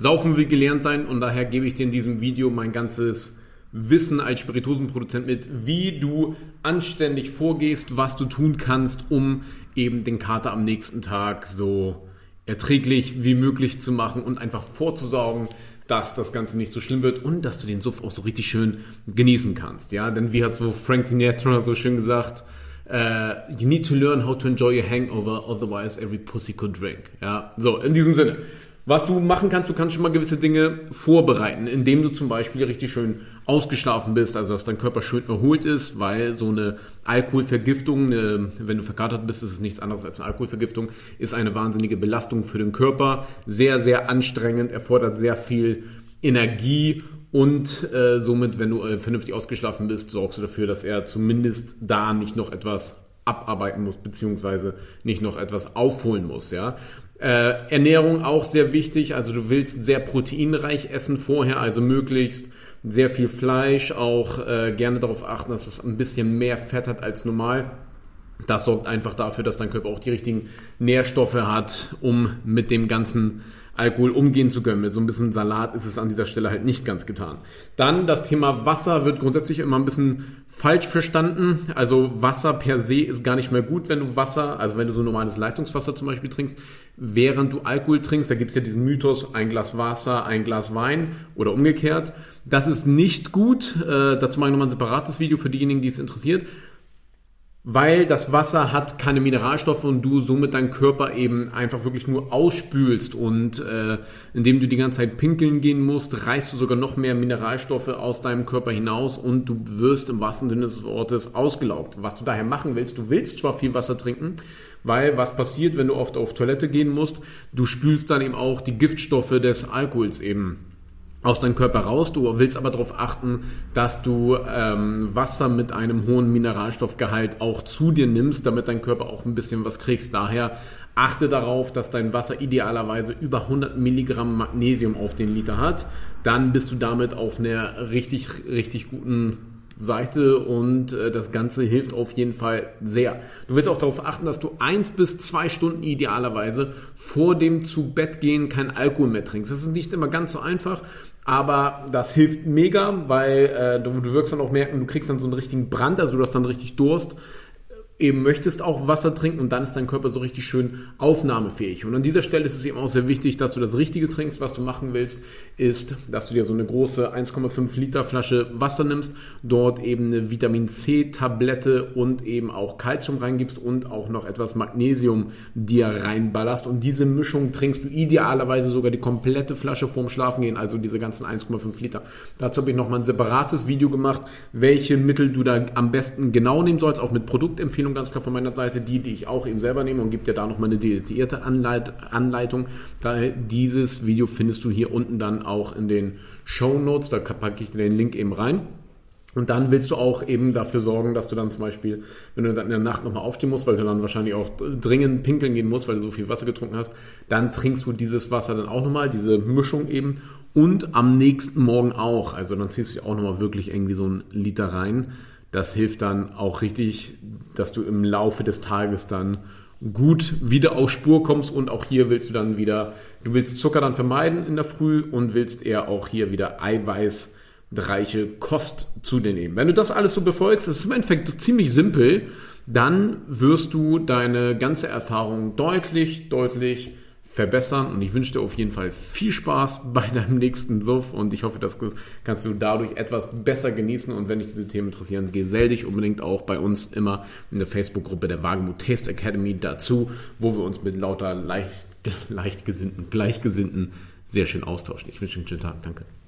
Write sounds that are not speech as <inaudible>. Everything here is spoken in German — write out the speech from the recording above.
Saufen will gelernt sein und daher gebe ich dir in diesem Video mein ganzes Wissen als Spirituosenproduzent mit, wie du anständig vorgehst, was du tun kannst, um eben den Kater am nächsten Tag so erträglich wie möglich zu machen und einfach vorzusorgen, dass das Ganze nicht so schlimm wird und dass du den Suff auch so richtig schön genießen kannst. Ja, denn wie hat so Frank Sinatra so schön gesagt, uh, you need to learn how to enjoy a hangover, otherwise every pussy could drink. Ja, so in diesem Sinne. Was du machen kannst, du kannst schon mal gewisse Dinge vorbereiten, indem du zum Beispiel richtig schön ausgeschlafen bist, also dass dein Körper schön erholt ist, weil so eine Alkoholvergiftung, eine, wenn du verkatert bist, ist es nichts anderes als eine Alkoholvergiftung, ist eine wahnsinnige Belastung für den Körper, sehr, sehr anstrengend, erfordert sehr viel Energie und äh, somit, wenn du äh, vernünftig ausgeschlafen bist, sorgst du dafür, dass er zumindest da nicht noch etwas abarbeiten muss, beziehungsweise nicht noch etwas aufholen muss, ja. Äh, Ernährung auch sehr wichtig. Also du willst sehr proteinreich essen vorher, also möglichst sehr viel Fleisch. Auch äh, gerne darauf achten, dass es ein bisschen mehr Fett hat als normal. Das sorgt einfach dafür, dass dein Körper auch die richtigen Nährstoffe hat, um mit dem ganzen Alkohol umgehen zu können. Mit so ein bisschen Salat ist es an dieser Stelle halt nicht ganz getan. Dann das Thema Wasser wird grundsätzlich immer ein bisschen falsch verstanden. Also Wasser per se ist gar nicht mehr gut, wenn du Wasser, also wenn du so normales Leitungswasser zum Beispiel trinkst, während du Alkohol trinkst. Da gibt es ja diesen Mythos, ein Glas Wasser, ein Glas Wein oder umgekehrt. Das ist nicht gut. Äh, dazu mache ich nochmal ein separates Video für diejenigen, die es interessiert weil das Wasser hat keine Mineralstoffe und du somit deinen Körper eben einfach wirklich nur ausspülst und äh, indem du die ganze Zeit pinkeln gehen musst, reißt du sogar noch mehr Mineralstoffe aus deinem Körper hinaus und du wirst im wahrsten Sinne des Wortes ausgelaugt. Was du daher machen willst, du willst zwar viel Wasser trinken, weil was passiert, wenn du oft auf Toilette gehen musst, du spülst dann eben auch die Giftstoffe des Alkohols eben aus deinem Körper raus. Du willst aber darauf achten, dass du ähm, Wasser mit einem hohen Mineralstoffgehalt auch zu dir nimmst, damit dein Körper auch ein bisschen was kriegst. Daher achte darauf, dass dein Wasser idealerweise über 100 Milligramm Magnesium auf den Liter hat. Dann bist du damit auf einer richtig, richtig guten Seite und äh, das Ganze hilft auf jeden Fall sehr. Du willst auch darauf achten, dass du eins bis zwei Stunden idealerweise vor dem zu Bett gehen kein Alkohol mehr trinkst. Das ist nicht immer ganz so einfach, aber das hilft mega, weil äh, du, du wirkst dann auch merken, du kriegst dann so einen richtigen Brand, also du hast dann richtig Durst eben möchtest auch Wasser trinken und dann ist dein Körper so richtig schön aufnahmefähig. Und an dieser Stelle ist es eben auch sehr wichtig, dass du das Richtige trinkst. Was du machen willst, ist, dass du dir so eine große 1,5 Liter Flasche Wasser nimmst, dort eben eine Vitamin C Tablette und eben auch Kalzium reingibst und auch noch etwas Magnesium dir reinballerst. Und diese Mischung trinkst du idealerweise sogar die komplette Flasche vorm Schlafengehen, also diese ganzen 1,5 Liter. Dazu habe ich nochmal ein separates Video gemacht, welche Mittel du da am besten genau nehmen sollst, auch mit Produktempfehlungen Empfehlung ganz klar von meiner Seite, die, die ich auch eben selber nehme und gibt ja da nochmal eine detaillierte Anleit Anleitung. Daher dieses Video findest du hier unten dann auch in den Show Notes. Da packe ich den Link eben rein. Und dann willst du auch eben dafür sorgen, dass du dann zum Beispiel, wenn du dann in der Nacht nochmal aufstehen musst, weil du dann wahrscheinlich auch dringend pinkeln gehen musst, weil du so viel Wasser getrunken hast, dann trinkst du dieses Wasser dann auch nochmal, diese Mischung eben. Und am nächsten Morgen auch. Also dann ziehst du auch nochmal wirklich irgendwie so einen Liter rein. Das hilft dann auch richtig, dass du im Laufe des Tages dann gut wieder auf Spur kommst und auch hier willst du dann wieder, du willst Zucker dann vermeiden in der Früh und willst eher auch hier wieder eiweißreiche Kost zu dir nehmen. Wenn du das alles so befolgst, ist im Endeffekt ziemlich simpel, dann wirst du deine ganze Erfahrung deutlich, deutlich verbessern. Und ich wünsche dir auf jeden Fall viel Spaß <laughs> bei deinem nächsten Suff und ich hoffe, das kannst du dadurch etwas besser genießen. Und wenn dich diese Themen interessieren, gesell dich unbedingt auch bei uns immer in der Facebook-Gruppe der Wagemut Taste Academy dazu, wo wir uns mit lauter leicht, <laughs> leichtgesinnten, gleichgesinnten sehr schön austauschen. Ich wünsche dir einen schönen Tag. Danke.